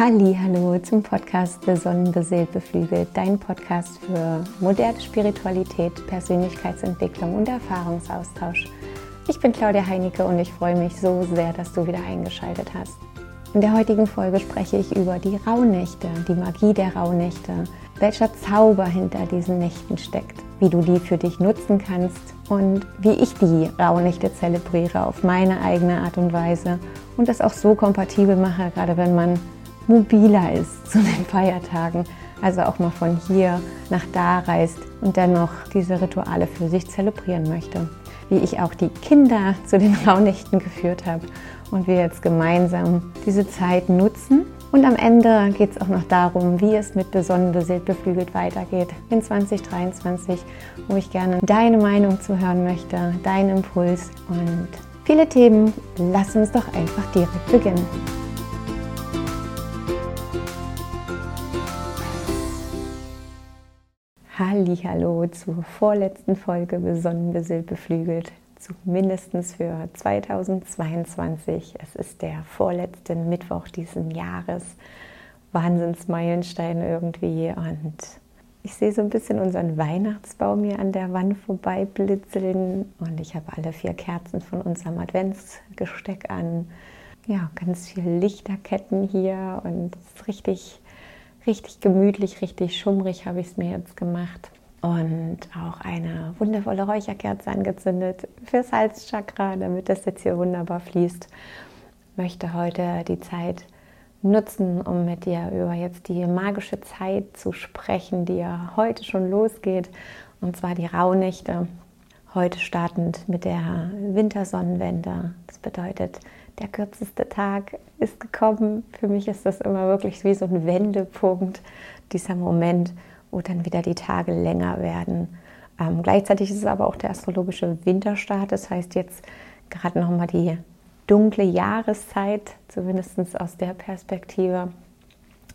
Hallo zum Podcast Besonnenbeseelt beflügelt, dein Podcast für moderne Spiritualität, Persönlichkeitsentwicklung und Erfahrungsaustausch. Ich bin Claudia Heinecke und ich freue mich so sehr, dass du wieder eingeschaltet hast. In der heutigen Folge spreche ich über die Rauhnächte, die Magie der Rauhnächte, welcher Zauber hinter diesen Nächten steckt, wie du die für dich nutzen kannst und wie ich die Rauhnächte zelebriere auf meine eigene Art und Weise und das auch so kompatibel mache, gerade wenn man mobiler ist zu den Feiertagen, also auch mal von hier nach da reist und dennoch diese Rituale für sich zelebrieren möchte. Wie ich auch die Kinder zu den Rauhnächten geführt habe und wir jetzt gemeinsam diese Zeit nutzen. Und am Ende geht es auch noch darum, wie es mit Besonnen beseelt beflügelt weitergeht in 2023, wo ich gerne deine Meinung zu hören möchte, deinen Impuls und viele Themen. Lass uns doch einfach direkt beginnen. Hallo zur vorletzten Folge Besonnen beseelt beflügelt mindestens für 2022. Es ist der vorletzte Mittwoch dieses Jahres. Wahnsinnsmeilenstein irgendwie. Und ich sehe so ein bisschen unseren Weihnachtsbaum hier an der Wand vorbei blitzeln. Und ich habe alle vier Kerzen von unserem Adventsgesteck an. Ja, ganz viele Lichterketten hier. Und es ist richtig, richtig gemütlich, richtig schummrig habe ich es mir jetzt gemacht und auch eine wundervolle Räucherkerze angezündet fürs Halschakra, damit das jetzt hier wunderbar fließt. Ich möchte heute die Zeit nutzen, um mit dir über jetzt die magische Zeit zu sprechen, die ja heute schon losgeht, und zwar die Rauhnächte. Heute startend mit der Wintersonnenwende. Das bedeutet, der kürzeste Tag ist gekommen. Für mich ist das immer wirklich wie so ein Wendepunkt, dieser Moment, wo dann wieder die Tage länger werden. Ähm, gleichzeitig ist es aber auch der astrologische Winterstart. Das heißt jetzt gerade nochmal die dunkle Jahreszeit, zumindest aus der Perspektive.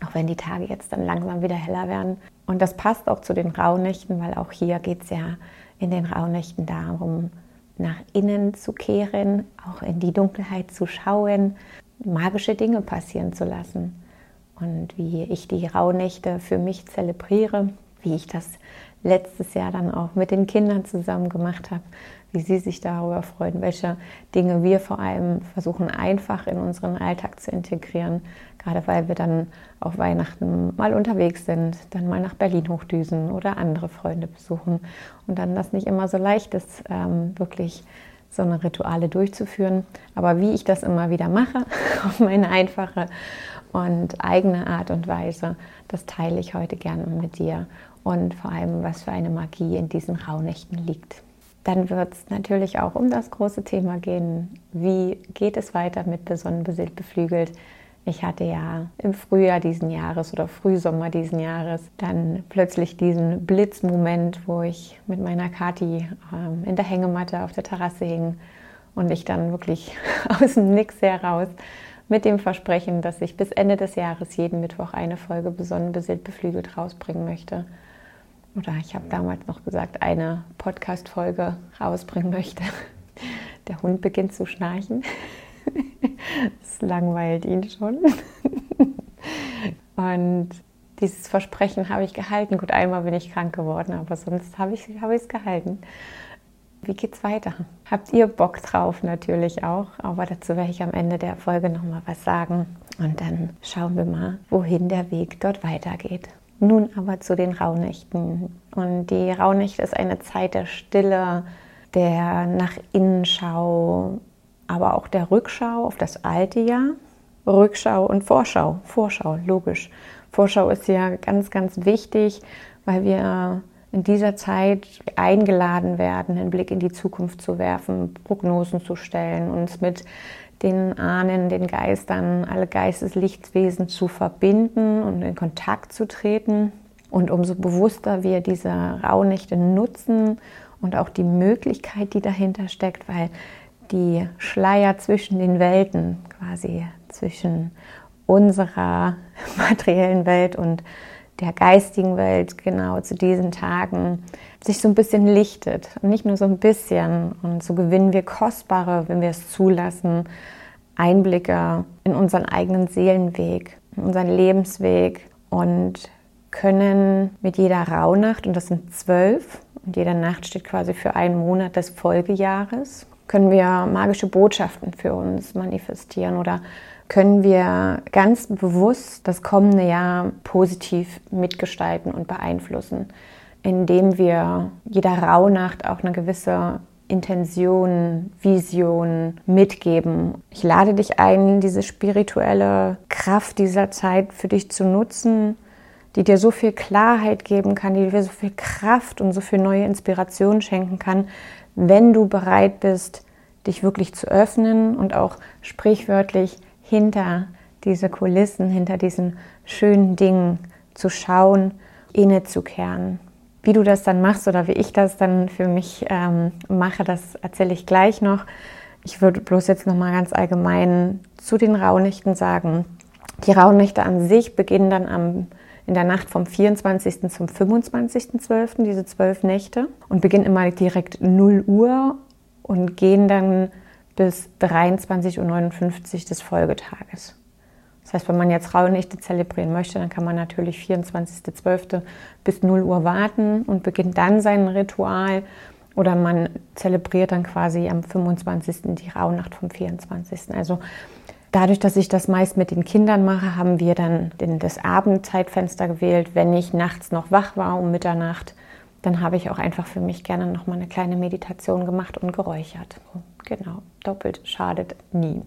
Auch wenn die Tage jetzt dann langsam wieder heller werden. Und das passt auch zu den Rauhnächten, weil auch hier geht es ja in den Rauhnächten darum, nach innen zu kehren, auch in die Dunkelheit zu schauen, magische Dinge passieren zu lassen. Und wie ich die Rauhnächte für mich zelebriere, wie ich das letztes Jahr dann auch mit den Kindern zusammen gemacht habe, wie sie sich darüber freuen, welche Dinge wir vor allem versuchen einfach in unseren Alltag zu integrieren, gerade weil wir dann auf Weihnachten mal unterwegs sind, dann mal nach Berlin hochdüsen oder andere Freunde besuchen. Und dann das nicht immer so leicht ist, ähm, wirklich so eine Rituale durchzuführen. Aber wie ich das immer wieder mache, auf meine einfache und eigene Art und Weise, das teile ich heute gerne mit dir und vor allem, was für eine Magie in diesen Rauhnächten liegt. Dann wird es natürlich auch um das große Thema gehen, wie geht es weiter mit Besonnen beflügelt. Ich hatte ja im Frühjahr diesen Jahres oder Frühsommer diesen Jahres dann plötzlich diesen Blitzmoment, wo ich mit meiner Kati ähm, in der Hängematte auf der Terrasse hing und ich dann wirklich aus dem Nix heraus mit dem Versprechen, dass ich bis Ende des Jahres jeden Mittwoch eine Folge besonnen beseelt beflügelt rausbringen möchte. Oder ich habe damals noch gesagt, eine Podcast-Folge rausbringen möchte. Der Hund beginnt zu schnarchen. Das langweilt ihn schon. Und dieses Versprechen habe ich gehalten. Gut, einmal bin ich krank geworden, aber sonst habe ich es hab gehalten. Wie geht's weiter? Habt ihr Bock drauf natürlich auch, aber dazu werde ich am Ende der Folge nochmal was sagen und dann schauen wir mal, wohin der Weg dort weitergeht. Nun aber zu den Rauhnächten. Und die Rauhnächte ist eine Zeit der Stille, der nach Innenschau, aber auch der Rückschau auf das alte Jahr. Rückschau und Vorschau. Vorschau, logisch. Vorschau ist ja ganz, ganz wichtig, weil wir in dieser Zeit eingeladen werden, einen Blick in die Zukunft zu werfen, Prognosen zu stellen, uns mit den Ahnen, den Geistern, alle Geisteslichtwesen zu verbinden und in Kontakt zu treten. Und umso bewusster wir diese Rauhnächte nutzen und auch die Möglichkeit, die dahinter steckt, weil die Schleier zwischen den Welten, quasi zwischen unserer materiellen Welt und der geistigen Welt genau zu diesen Tagen sich so ein bisschen lichtet. Und nicht nur so ein bisschen. Und so gewinnen wir kostbare, wenn wir es zulassen, Einblicke in unseren eigenen Seelenweg. unseren Lebensweg und können mit jeder Rauhnacht, und das sind zwölf, und jede Nacht steht quasi für einen Monat des Folgejahres, können wir magische Botschaften für uns manifestieren oder können wir ganz bewusst das kommende Jahr positiv mitgestalten und beeinflussen, indem wir jeder Rauhnacht auch eine gewisse Intention, Vision mitgeben. Ich lade dich ein, diese spirituelle Kraft dieser Zeit für dich zu nutzen, die dir so viel Klarheit geben kann, die dir so viel Kraft und so viel neue Inspiration schenken kann, wenn du bereit bist, dich wirklich zu öffnen und auch sprichwörtlich hinter diese Kulissen, hinter diesen schönen Dingen zu schauen, innezukehren. Wie du das dann machst oder wie ich das dann für mich ähm, mache, das erzähle ich gleich noch. Ich würde bloß jetzt noch mal ganz allgemein zu den Rauhnächten sagen. Die Rauhnächte an sich beginnen dann am, in der Nacht vom 24. zum 25.12., diese zwölf Nächte, und beginnen immer direkt 0 Uhr und gehen dann bis 23.59 Uhr des Folgetages. Das heißt, wenn man jetzt Rauhnächte zelebrieren möchte, dann kann man natürlich 24.12. bis 0 Uhr warten und beginnt dann sein Ritual. Oder man zelebriert dann quasi am 25. die Rauhnacht vom 24. Also dadurch, dass ich das meist mit den Kindern mache, haben wir dann das Abendzeitfenster gewählt. Wenn ich nachts noch wach war um Mitternacht, dann habe ich auch einfach für mich gerne noch mal eine kleine Meditation gemacht und geräuchert. Genau, doppelt schadet nie.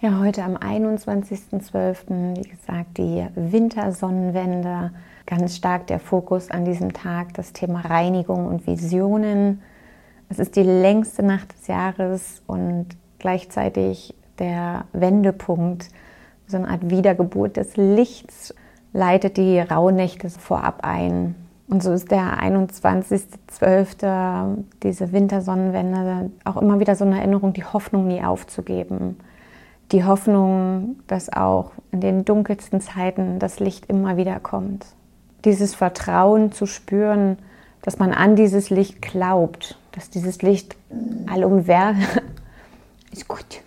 Ja, heute am 21.12., wie gesagt, die Wintersonnenwende. Ganz stark der Fokus an diesem Tag, das Thema Reinigung und Visionen. Es ist die längste Nacht des Jahres und gleichzeitig der Wendepunkt, so eine Art Wiedergeburt des Lichts, leitet die Rauhnächte vorab ein. Und so ist der 21.12., diese Wintersonnenwende, auch immer wieder so eine Erinnerung, die Hoffnung nie aufzugeben die Hoffnung, dass auch in den dunkelsten Zeiten das Licht immer wieder kommt. Dieses Vertrauen zu spüren, dass man an dieses Licht glaubt, dass dieses Licht allumwer ist gut.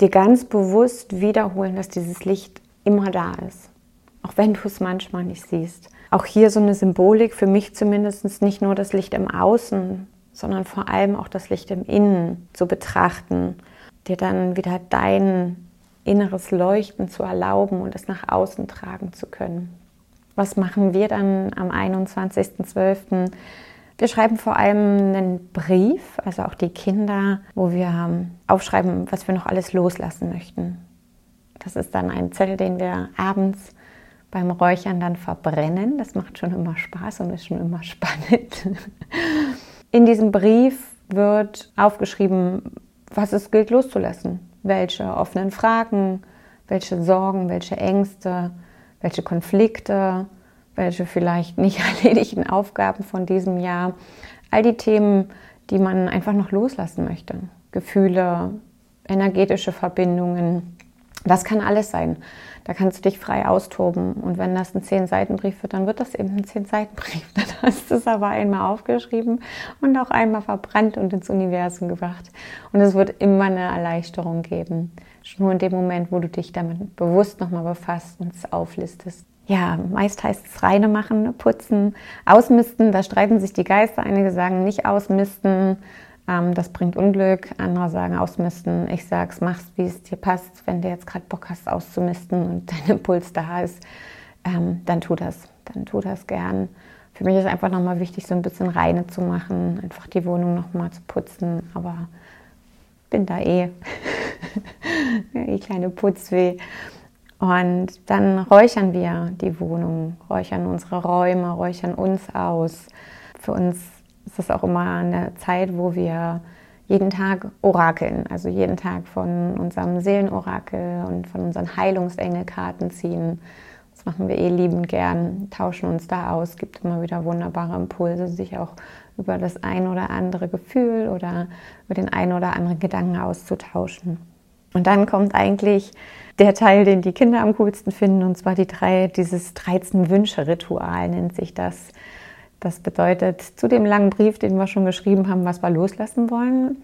Dir ganz bewusst wiederholen, dass dieses Licht immer da ist, auch wenn du es manchmal nicht siehst. Auch hier so eine Symbolik für mich zumindest nicht nur das Licht im Außen, sondern vor allem auch das Licht im Innen zu betrachten dir dann wieder dein inneres Leuchten zu erlauben und es nach außen tragen zu können. Was machen wir dann am 21.12.? Wir schreiben vor allem einen Brief, also auch die Kinder, wo wir ähm, aufschreiben, was wir noch alles loslassen möchten. Das ist dann ein Zettel, den wir abends beim Räuchern dann verbrennen. Das macht schon immer Spaß und ist schon immer spannend. In diesem Brief wird aufgeschrieben, was es gilt loszulassen. Welche offenen Fragen, welche Sorgen, welche Ängste, welche Konflikte, welche vielleicht nicht erledigten Aufgaben von diesem Jahr. All die Themen, die man einfach noch loslassen möchte. Gefühle, energetische Verbindungen. Das kann alles sein. Da kannst du dich frei austoben. Und wenn das ein Zehn-Seiten-Brief wird, dann wird das eben ein Zehn-Seiten-Brief. Dann hast du es aber einmal aufgeschrieben und auch einmal verbrannt und ins Universum gebracht. Und es wird immer eine Erleichterung geben. Nur in dem Moment, wo du dich damit bewusst nochmal befasst und es auflistest. Ja, meist heißt es reine machen, putzen, ausmisten. Da streiten sich die Geister. Einige sagen nicht ausmisten, ähm, das bringt Unglück. Andere sagen ausmisten. Ich sag's, mach's, wie es dir passt. Wenn du jetzt gerade Bock hast auszumisten und dein Impuls da ist, ähm, dann tu das. Dann tu das gern. Für mich ist einfach nochmal wichtig, so ein bisschen reine zu machen, einfach die Wohnung nochmal zu putzen. Aber bin da eh, eh kleine Putzweh. Und dann räuchern wir die Wohnung, räuchern unsere Räume, räuchern uns aus. Für uns ist das auch immer eine Zeit, wo wir jeden Tag orakeln, also jeden Tag von unserem Seelenorakel und von unseren Heilungsengelkarten ziehen. Das machen wir eh liebend gern, tauschen uns da aus, gibt immer wieder wunderbare Impulse, sich auch über das ein oder andere Gefühl oder über den ein oder anderen Gedanken auszutauschen. Und dann kommt eigentlich der Teil, den die Kinder am coolsten finden, und zwar die drei, dieses 13 Wünsche-Ritual nennt sich das. Das bedeutet, zu dem langen Brief, den wir schon geschrieben haben, was wir loslassen wollen,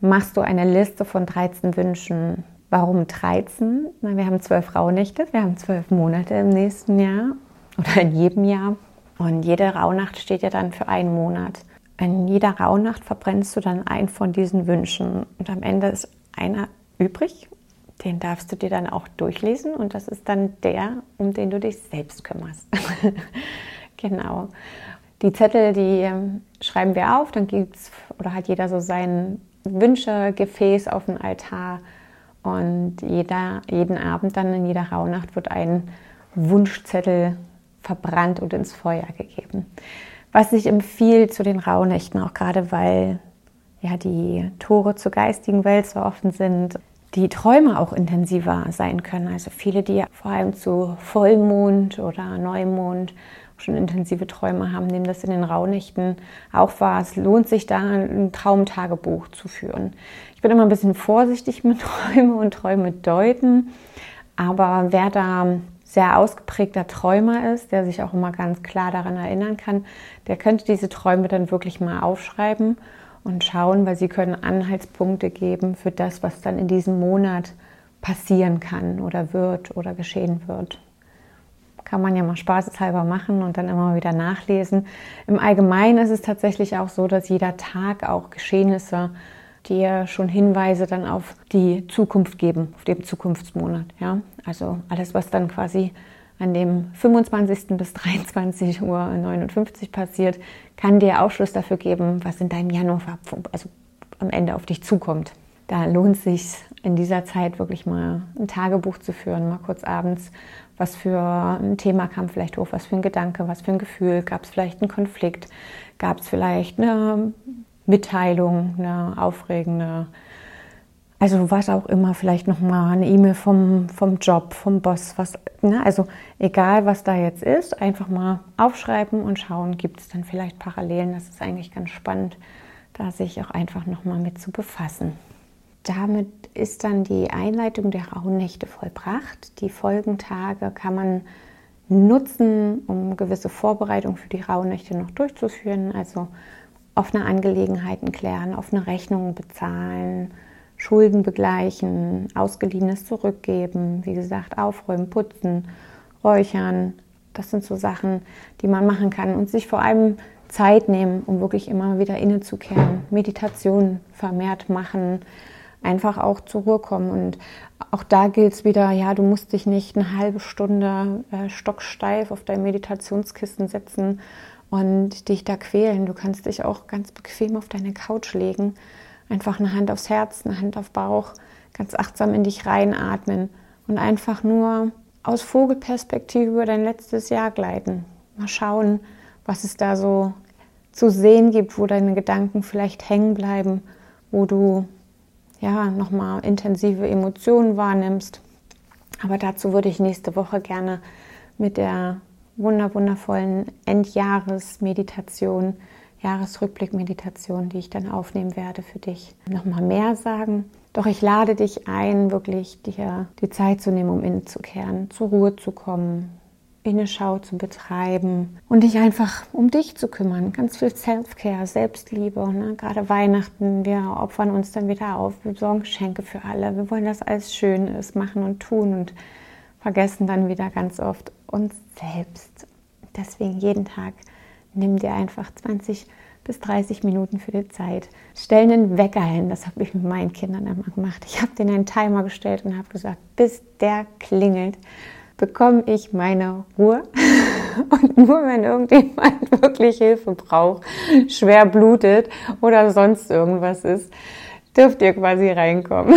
machst du eine Liste von 13 Wünschen, Warum 13? Na, wir haben zwölf Rauhnächte, wir haben zwölf Monate im nächsten Jahr oder in jedem Jahr. Und jede Rauhnacht steht ja dann für einen Monat. In jeder Rauhnacht verbrennst du dann einen von diesen Wünschen. Und am Ende ist einer übrig. Den darfst du dir dann auch durchlesen. Und das ist dann der, um den du dich selbst kümmerst. genau. Die Zettel, die ähm, schreiben wir auf. Dann gibt es, oder hat jeder so sein Wünschegefäß auf dem Altar. Und jeder, jeden Abend dann in jeder Rauhnacht wird ein Wunschzettel verbrannt und ins Feuer gegeben. Was sich empfiehlt zu den Rauhnächten, auch gerade weil ja die Tore zur geistigen Welt so offen sind, die Träume auch intensiver sein können. Also viele, die vor allem zu Vollmond oder Neumond schon intensive Träume haben, nehmen das in den Rauhnächten auch wahr. Es lohnt sich da, ein Traumtagebuch zu führen. Ich bin immer ein bisschen vorsichtig mit Träume und Träume deuten, aber wer da sehr ausgeprägter Träumer ist, der sich auch immer ganz klar daran erinnern kann, der könnte diese Träume dann wirklich mal aufschreiben und schauen, weil sie können Anhaltspunkte geben für das, was dann in diesem Monat passieren kann oder wird oder geschehen wird. Kann man ja mal spaßeshalber machen und dann immer wieder nachlesen. Im Allgemeinen ist es tatsächlich auch so, dass jeder Tag auch Geschehnisse dir schon Hinweise dann auf die Zukunft geben, auf den Zukunftsmonat. Ja? Also alles, was dann quasi an dem 25. bis 23 Uhr 59 passiert, kann dir Aufschluss dafür geben, was in deinem Januar, also am Ende auf dich zukommt. Da lohnt es sich in dieser Zeit wirklich mal ein Tagebuch zu führen, mal kurz abends, was für ein Thema kam vielleicht hoch, was für ein Gedanke, was für ein Gefühl, gab es vielleicht einen Konflikt, gab es vielleicht eine Mitteilung, eine aufregende, also was auch immer, vielleicht nochmal eine E-Mail vom, vom Job, vom Boss, was, ne? also egal was da jetzt ist, einfach mal aufschreiben und schauen, gibt es dann vielleicht Parallelen. Das ist eigentlich ganz spannend, da sich auch einfach nochmal mit zu befassen. Damit ist dann die Einleitung der Rauhnächte vollbracht. Die Folgentage kann man nutzen, um gewisse Vorbereitungen für die Rauhnächte noch durchzuführen. Also offene Angelegenheiten klären, offene Rechnungen bezahlen, Schulden begleichen, Ausgeliehenes zurückgeben, wie gesagt, aufräumen, putzen, räuchern. Das sind so Sachen, die man machen kann und sich vor allem Zeit nehmen, um wirklich immer wieder innezukehren, Meditation vermehrt machen, einfach auch zur Ruhe kommen. Und auch da gilt es wieder, ja, du musst dich nicht eine halbe Stunde äh, stocksteif auf dein Meditationskissen setzen und dich da quälen. Du kannst dich auch ganz bequem auf deine Couch legen, einfach eine Hand aufs Herz, eine Hand auf Bauch, ganz achtsam in dich reinatmen und einfach nur aus Vogelperspektive über dein letztes Jahr gleiten. Mal schauen, was es da so zu sehen gibt, wo deine Gedanken vielleicht hängen bleiben, wo du ja nochmal intensive Emotionen wahrnimmst. Aber dazu würde ich nächste Woche gerne mit der wunder, wundervollen Endjahresmeditation, Jahresrückblickmeditation, die ich dann aufnehmen werde für dich, nochmal mehr sagen. Doch ich lade dich ein, wirklich dir die Zeit zu nehmen, um innezukehren, zur Ruhe zu kommen, Innenschau zu betreiben und dich einfach um dich zu kümmern. Ganz viel Self-Care, Selbstliebe. Ne? Gerade Weihnachten, wir opfern uns dann wieder auf, wir besorgen Geschenke für alle. Wir wollen, dass alles schön ist, machen und tun und vergessen dann wieder ganz oft uns selbst. Deswegen jeden Tag nimm dir einfach 20 bis 30 Minuten für die Zeit. Stell einen Wecker hin, das habe ich mit meinen Kindern immer gemacht. Ich habe denen einen Timer gestellt und habe gesagt, bis der klingelt, bekomme ich meine Ruhe. Und nur wenn irgendjemand wirklich Hilfe braucht, schwer blutet oder sonst irgendwas ist, dürft ihr quasi reinkommen.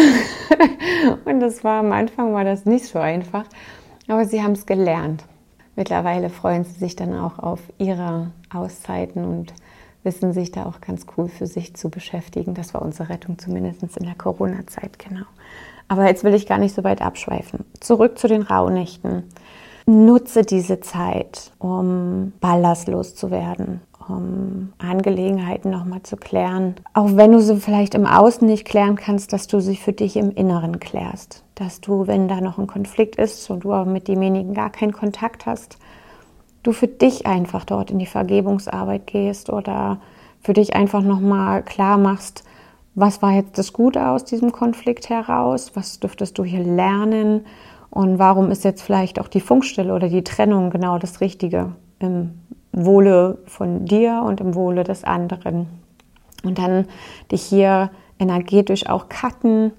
Und das war am Anfang war das nicht so einfach, aber sie haben es gelernt. Mittlerweile freuen sie sich dann auch auf ihre Auszeiten und wissen sich da auch ganz cool für sich zu beschäftigen. Das war unsere Rettung zumindest in der Corona-Zeit, genau. Aber jetzt will ich gar nicht so weit abschweifen. Zurück zu den Rauhnächten. Nutze diese Zeit, um ballastlos zu werden, um Angelegenheiten nochmal zu klären. Auch wenn du sie vielleicht im Außen nicht klären kannst, dass du sie für dich im Inneren klärst. Dass du, wenn da noch ein Konflikt ist und du aber mit demjenigen gar keinen Kontakt hast, du für dich einfach dort in die Vergebungsarbeit gehst oder für dich einfach nochmal klar machst, was war jetzt das Gute aus diesem Konflikt heraus? Was dürftest du hier lernen? Und warum ist jetzt vielleicht auch die Funkstille oder die Trennung genau das Richtige im Wohle von dir und im Wohle des anderen? Und dann dich hier energetisch auch cutten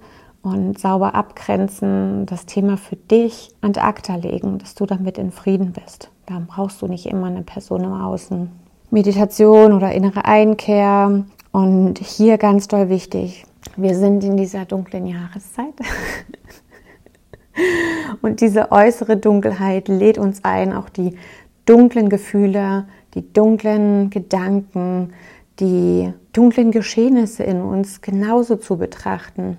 und sauber abgrenzen, das Thema für dich an acta legen, dass du damit in Frieden bist. Da brauchst du nicht immer eine Person im Außen. Meditation oder innere Einkehr. Und hier ganz doll wichtig, wir sind in dieser dunklen Jahreszeit. Und diese äußere Dunkelheit lädt uns ein, auch die dunklen Gefühle, die dunklen Gedanken, die dunklen Geschehnisse in uns genauso zu betrachten.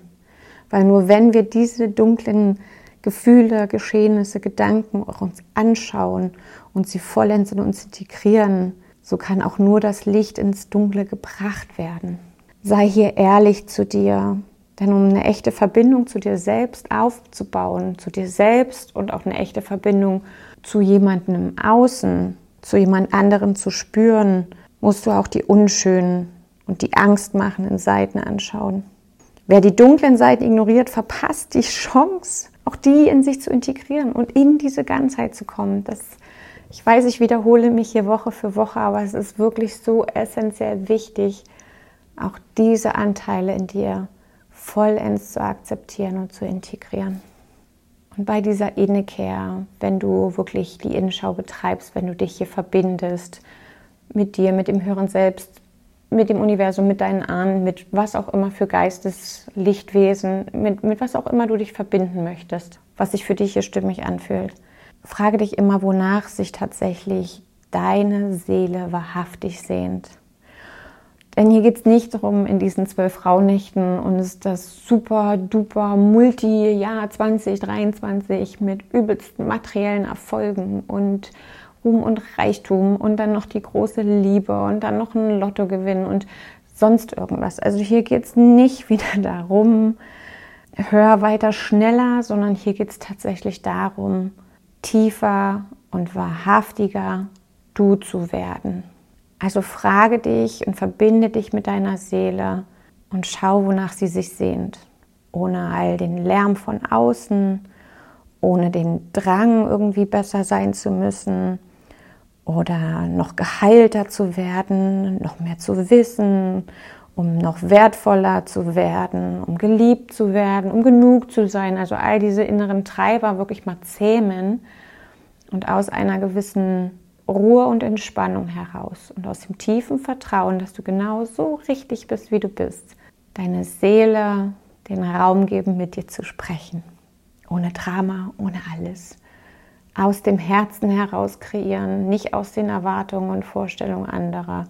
Weil nur wenn wir diese dunklen Gefühle, Geschehnisse, Gedanken auch uns anschauen und sie vollends in uns integrieren, so kann auch nur das Licht ins Dunkle gebracht werden. Sei hier ehrlich zu dir, denn um eine echte Verbindung zu dir selbst aufzubauen, zu dir selbst und auch eine echte Verbindung zu jemandem im Außen, zu jemand anderem zu spüren, musst du auch die unschönen und die angstmachenden Seiten anschauen. Wer die dunklen Seiten ignoriert, verpasst die Chance, auch die in sich zu integrieren und in diese Ganzheit zu kommen. Das, ich weiß, ich wiederhole mich hier Woche für Woche, aber es ist wirklich so essentiell wichtig, auch diese Anteile in dir vollends zu akzeptieren und zu integrieren. Und bei dieser Innekehr, wenn du wirklich die Innenschau betreibst, wenn du dich hier verbindest mit dir, mit dem höheren Selbst, mit dem Universum, mit deinen Ahnen, mit was auch immer für Geisteslichtwesen, mit, mit was auch immer du dich verbinden möchtest, was sich für dich hier stimmig anfühlt. Frage dich immer, wonach sich tatsächlich deine Seele wahrhaftig sehnt. Denn hier geht es nicht darum, in diesen zwölf Rauhnächten und ist das super duper Multi-Jahr 2023 mit übelsten materiellen Erfolgen und Ruhm und Reichtum und dann noch die große Liebe und dann noch ein Lottogewinn und sonst irgendwas. Also hier geht es nicht wieder darum, hör weiter schneller, sondern hier geht es tatsächlich darum, tiefer und wahrhaftiger du zu werden. Also frage dich und verbinde dich mit deiner Seele und schau, wonach sie sich sehnt. Ohne all den Lärm von außen, ohne den Drang, irgendwie besser sein zu müssen, oder noch geheilter zu werden, noch mehr zu wissen, um noch wertvoller zu werden, um geliebt zu werden, um genug zu sein. Also all diese inneren Treiber wirklich mal zähmen und aus einer gewissen Ruhe und Entspannung heraus und aus dem tiefen Vertrauen, dass du genau so richtig bist, wie du bist, deine Seele den Raum geben, mit dir zu sprechen. Ohne Drama, ohne alles aus dem Herzen heraus kreieren, nicht aus den Erwartungen und Vorstellungen anderer,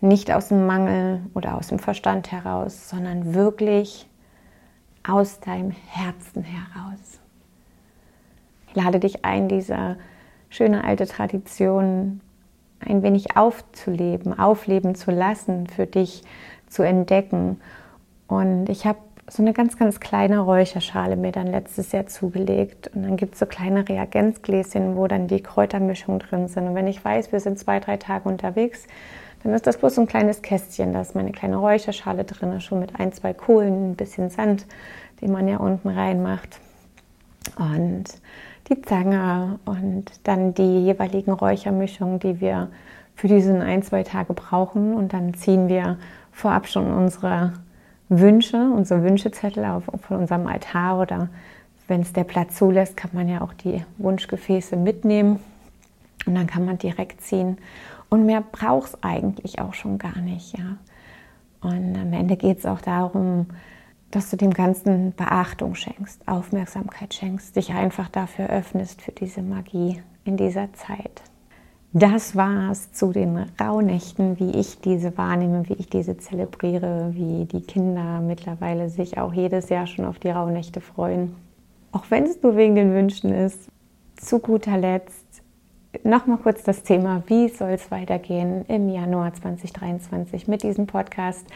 nicht aus dem Mangel oder aus dem Verstand heraus, sondern wirklich aus deinem Herzen heraus. Ich lade dich ein, diese schöne alte Tradition ein wenig aufzuleben, aufleben zu lassen, für dich zu entdecken. Und ich habe so eine ganz, ganz kleine Räucherschale mir dann letztes Jahr zugelegt. Und dann gibt es so kleine Reagenzgläschen, wo dann die Kräutermischungen drin sind. Und wenn ich weiß, wir sind zwei, drei Tage unterwegs, dann ist das bloß so ein kleines Kästchen. Da ist meine kleine Räucherschale drin, schon mit ein, zwei Kohlen, ein bisschen Sand, den man ja unten reinmacht. Und die Zange und dann die jeweiligen Räuchermischungen, die wir für diesen ein, zwei Tage brauchen. Und dann ziehen wir vorab schon unsere Wünsche, unsere Wünschezettel auf, von unserem Altar oder wenn es der Platz zulässt, kann man ja auch die Wunschgefäße mitnehmen und dann kann man direkt ziehen. Und mehr braucht es eigentlich auch schon gar nicht. Ja? Und am Ende geht es auch darum, dass du dem Ganzen Beachtung schenkst, Aufmerksamkeit schenkst, dich einfach dafür öffnest für diese Magie in dieser Zeit. Das war's zu den Rauhnächten, wie ich diese wahrnehme, wie ich diese zelebriere, wie die Kinder mittlerweile sich auch jedes Jahr schon auf die Rauhnächte freuen. Auch wenn es nur wegen den Wünschen ist. Zu guter Letzt nochmal kurz das Thema, wie soll es weitergehen im Januar 2023 mit diesem Podcast.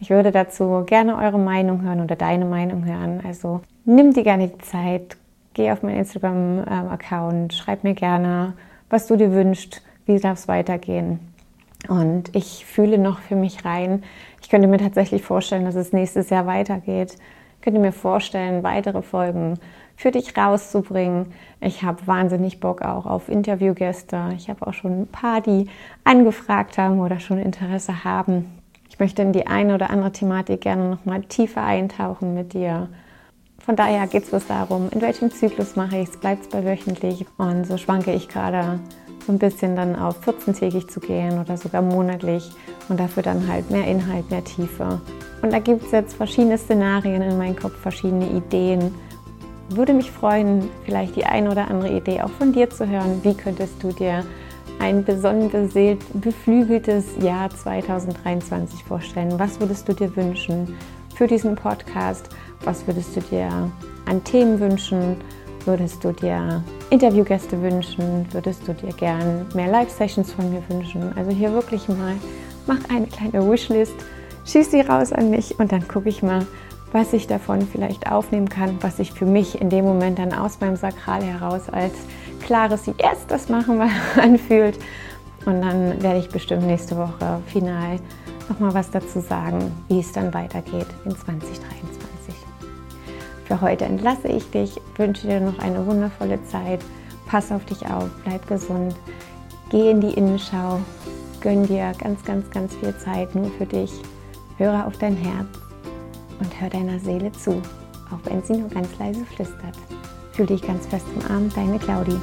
Ich würde dazu gerne eure Meinung hören oder deine Meinung hören. Also nimm dir gerne die Zeit, geh auf meinen Instagram-Account, schreib mir gerne was du dir wünschst, wie darf es weitergehen. Und ich fühle noch für mich rein, ich könnte mir tatsächlich vorstellen, dass es nächstes Jahr weitergeht. Ich könnte mir vorstellen, weitere Folgen für dich rauszubringen. Ich habe wahnsinnig Bock auch auf Interviewgäste. Ich habe auch schon ein paar, die angefragt haben oder schon Interesse haben. Ich möchte in die eine oder andere Thematik gerne noch mal tiefer eintauchen mit dir. Von daher geht es bloß darum, in welchem Zyklus mache ich es, bleibt es bei wöchentlich und so schwanke ich gerade so ein bisschen dann auf 14-tägig zu gehen oder sogar monatlich und dafür dann halt mehr Inhalt, mehr Tiefe. Und da gibt es jetzt verschiedene Szenarien in meinem Kopf, verschiedene Ideen. Würde mich freuen, vielleicht die eine oder andere Idee auch von dir zu hören. Wie könntest du dir ein besonnen beseelt, beflügeltes Jahr 2023 vorstellen? Was würdest du dir wünschen für diesen Podcast? Was würdest du dir an Themen wünschen? Würdest du dir Interviewgäste wünschen? Würdest du dir gern mehr Live-Sessions von mir wünschen? Also hier wirklich mal, mach eine kleine Wishlist, schieß sie raus an mich und dann gucke ich mal, was ich davon vielleicht aufnehmen kann, was sich für mich in dem Moment dann aus meinem Sakral heraus als klares Yes, das machen wir anfühlt. Und dann werde ich bestimmt nächste Woche final nochmal was dazu sagen, wie es dann weitergeht in 2023. Für heute entlasse ich dich, wünsche dir noch eine wundervolle Zeit. Pass auf dich auf, bleib gesund, geh in die Innenschau, gönn dir ganz, ganz, ganz viel Zeit nur für dich. Höre auf dein Herz und hör deiner Seele zu, auch wenn sie nur ganz leise flüstert. Fühl dich ganz fest im Arm, deine Claudie.